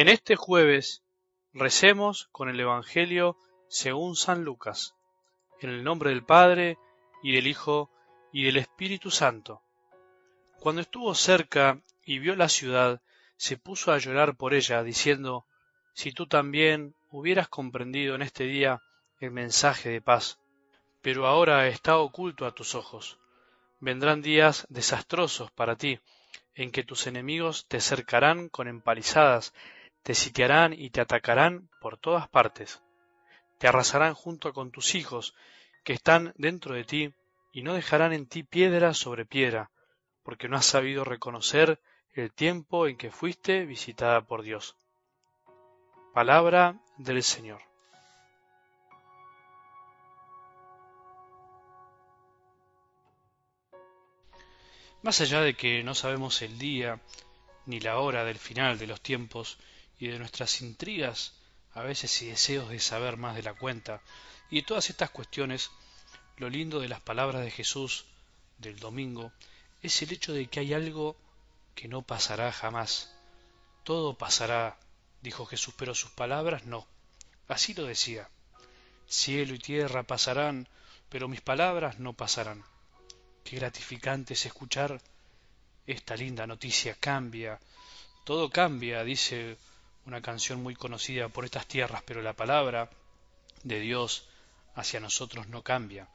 En este jueves recemos con el Evangelio según San Lucas, en el nombre del Padre y del Hijo y del Espíritu Santo. Cuando estuvo cerca y vio la ciudad, se puso a llorar por ella, diciendo, Si tú también hubieras comprendido en este día el mensaje de paz, pero ahora está oculto a tus ojos. Vendrán días desastrosos para ti, en que tus enemigos te cercarán con empalizadas te sitiarán y te atacarán por todas partes. Te arrasarán junto con tus hijos que están dentro de ti, y no dejarán en ti piedra sobre piedra, porque no has sabido reconocer el tiempo en que fuiste visitada por Dios. Palabra del Señor. Más allá de que no sabemos el día ni la hora del final de los tiempos, y de nuestras intrigas, a veces y deseos de saber más de la cuenta, y de todas estas cuestiones, lo lindo de las palabras de Jesús del domingo es el hecho de que hay algo que no pasará jamás. Todo pasará, dijo Jesús, pero sus palabras no. Así lo decía. Cielo y tierra pasarán, pero mis palabras no pasarán. Qué gratificante es escuchar esta linda noticia. Cambia, todo cambia, dice una canción muy conocida por estas tierras, pero la palabra de Dios hacia nosotros no cambia,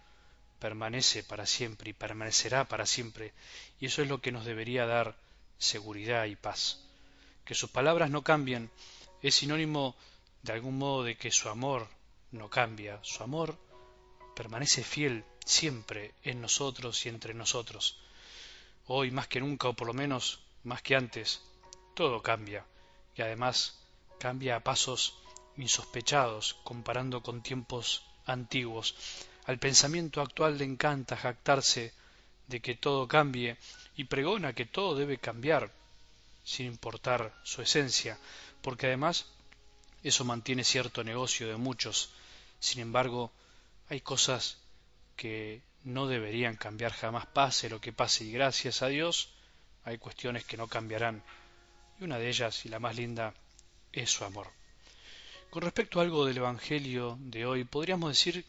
permanece para siempre y permanecerá para siempre, y eso es lo que nos debería dar seguridad y paz. Que sus palabras no cambien es sinónimo de algún modo de que su amor no cambia, su amor permanece fiel siempre en nosotros y entre nosotros. Hoy más que nunca, o por lo menos más que antes, todo cambia, y además cambia a pasos insospechados comparando con tiempos antiguos. Al pensamiento actual le encanta jactarse de que todo cambie y pregona que todo debe cambiar, sin importar su esencia, porque además eso mantiene cierto negocio de muchos. Sin embargo, hay cosas que no deberían cambiar jamás, pase lo que pase, y gracias a Dios hay cuestiones que no cambiarán. Y una de ellas, y la más linda, es su amor. Con respecto a algo del Evangelio de hoy, podríamos decir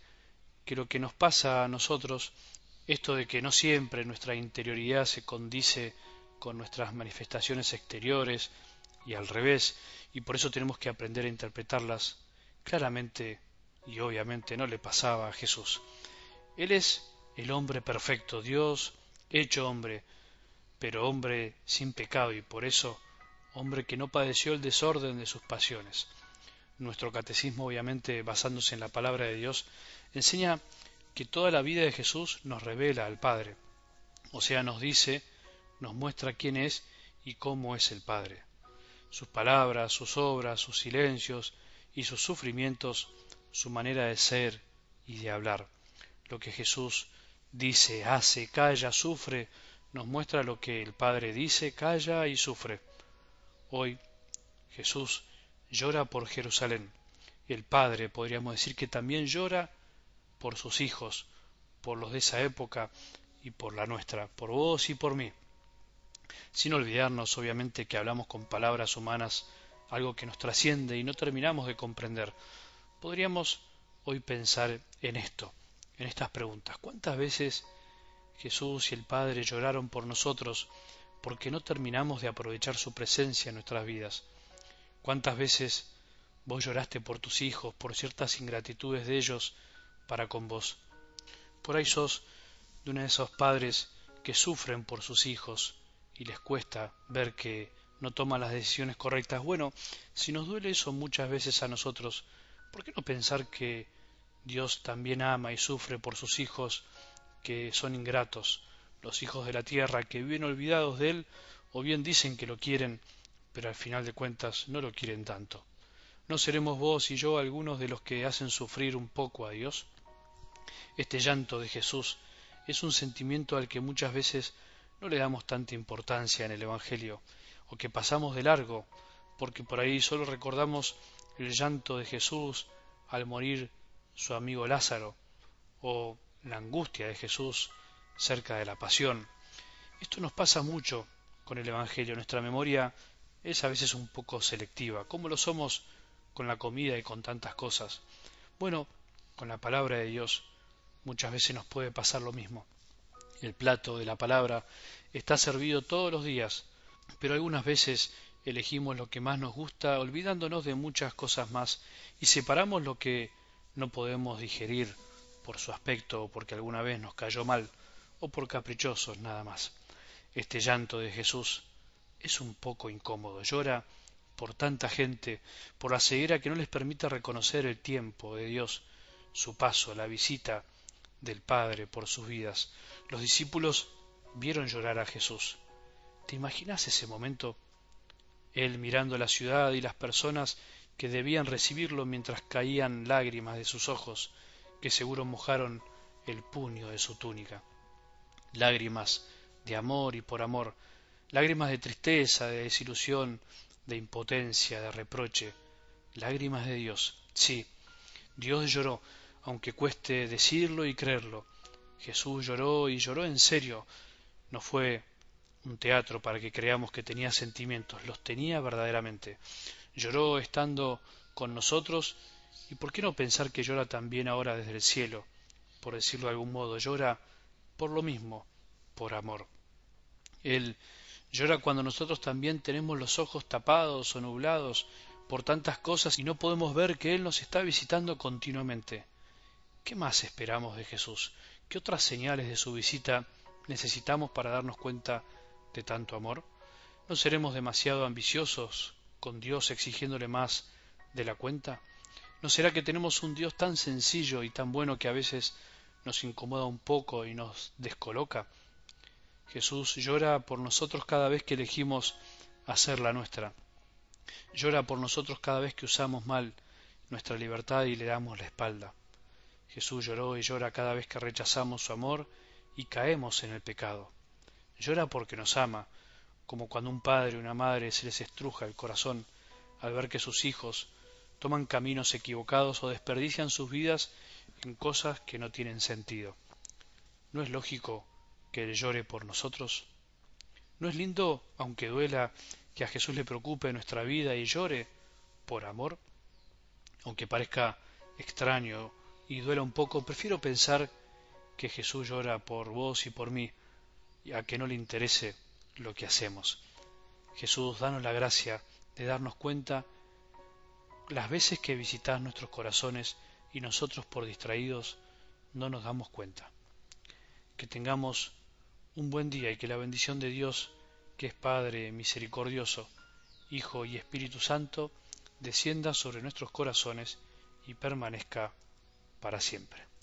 que lo que nos pasa a nosotros, esto de que no siempre nuestra interioridad se condice con nuestras manifestaciones exteriores y al revés, y por eso tenemos que aprender a interpretarlas claramente y obviamente no le pasaba a Jesús. Él es el hombre perfecto, Dios hecho hombre, pero hombre sin pecado y por eso hombre que no padeció el desorden de sus pasiones. Nuestro catecismo, obviamente basándose en la palabra de Dios, enseña que toda la vida de Jesús nos revela al Padre, o sea, nos dice, nos muestra quién es y cómo es el Padre. Sus palabras, sus obras, sus silencios y sus sufrimientos, su manera de ser y de hablar. Lo que Jesús dice, hace, calla, sufre, nos muestra lo que el Padre dice, calla y sufre. Hoy Jesús llora por Jerusalén. El Padre podríamos decir que también llora por sus hijos, por los de esa época y por la nuestra, por vos y por mí. Sin olvidarnos, obviamente, que hablamos con palabras humanas, algo que nos trasciende y no terminamos de comprender. Podríamos hoy pensar en esto, en estas preguntas. ¿Cuántas veces Jesús y el Padre lloraron por nosotros porque no terminamos de aprovechar su presencia en nuestras vidas. ¿Cuántas veces vos lloraste por tus hijos, por ciertas ingratitudes de ellos para con vos? Por ahí sos de uno de esos padres que sufren por sus hijos y les cuesta ver que no toman las decisiones correctas. Bueno, si nos duele eso muchas veces a nosotros, ¿por qué no pensar que Dios también ama y sufre por sus hijos que son ingratos, los hijos de la tierra que viven olvidados de él, o bien dicen que lo quieren, pero al final de cuentas no lo quieren tanto. ¿No seremos vos y yo algunos de los que hacen sufrir un poco a Dios? Este llanto de Jesús es un sentimiento al que muchas veces no le damos tanta importancia en el Evangelio, o que pasamos de largo, porque por ahí solo recordamos el llanto de Jesús al morir su amigo Lázaro, o la angustia de Jesús cerca de la pasión. Esto nos pasa mucho con el Evangelio. Nuestra memoria es a veces un poco selectiva, como lo somos con la comida y con tantas cosas. Bueno, con la palabra de Dios muchas veces nos puede pasar lo mismo. El plato de la palabra está servido todos los días, pero algunas veces elegimos lo que más nos gusta olvidándonos de muchas cosas más y separamos lo que no podemos digerir por su aspecto o porque alguna vez nos cayó mal o por caprichosos nada más. Este llanto de Jesús es un poco incómodo. Llora por tanta gente, por la ceguera que no les permite reconocer el tiempo de Dios, su paso, la visita del Padre por sus vidas. Los discípulos vieron llorar a Jesús. ¿Te imaginas ese momento? Él mirando la ciudad y las personas que debían recibirlo mientras caían lágrimas de sus ojos, que seguro mojaron el puño de su túnica. Lágrimas de amor y por amor, lágrimas de tristeza, de desilusión, de impotencia, de reproche, lágrimas de Dios. Sí, Dios lloró, aunque cueste decirlo y creerlo. Jesús lloró y lloró en serio. No fue un teatro para que creamos que tenía sentimientos, los tenía verdaderamente. Lloró estando con nosotros y por qué no pensar que llora también ahora desde el cielo, por decirlo de algún modo, llora por lo mismo, por amor. Él Llora cuando nosotros también tenemos los ojos tapados o nublados por tantas cosas y no podemos ver que Él nos está visitando continuamente. ¿Qué más esperamos de Jesús? ¿Qué otras señales de su visita necesitamos para darnos cuenta de tanto amor? ¿No seremos demasiado ambiciosos con Dios exigiéndole más de la cuenta? ¿No será que tenemos un Dios tan sencillo y tan bueno que a veces nos incomoda un poco y nos descoloca? Jesús llora por nosotros cada vez que elegimos hacer la nuestra. Llora por nosotros cada vez que usamos mal nuestra libertad y le damos la espalda. Jesús lloró y llora cada vez que rechazamos su amor y caemos en el pecado. Llora porque nos ama, como cuando un padre o una madre se les estruja el corazón al ver que sus hijos toman caminos equivocados o desperdician sus vidas en cosas que no tienen sentido. ¿No es lógico que Él llore por nosotros? ¿No es lindo, aunque duela, que a Jesús le preocupe nuestra vida y llore por amor? Aunque parezca extraño y duela un poco, prefiero pensar que Jesús llora por vos y por mí, y a que no le interese lo que hacemos. Jesús, danos la gracia de darnos cuenta las veces que visitas nuestros corazones y nosotros por distraídos no nos damos cuenta. Que tengamos un buen día y que la bendición de Dios, que es Padre misericordioso, Hijo y Espíritu Santo, descienda sobre nuestros corazones y permanezca para siempre.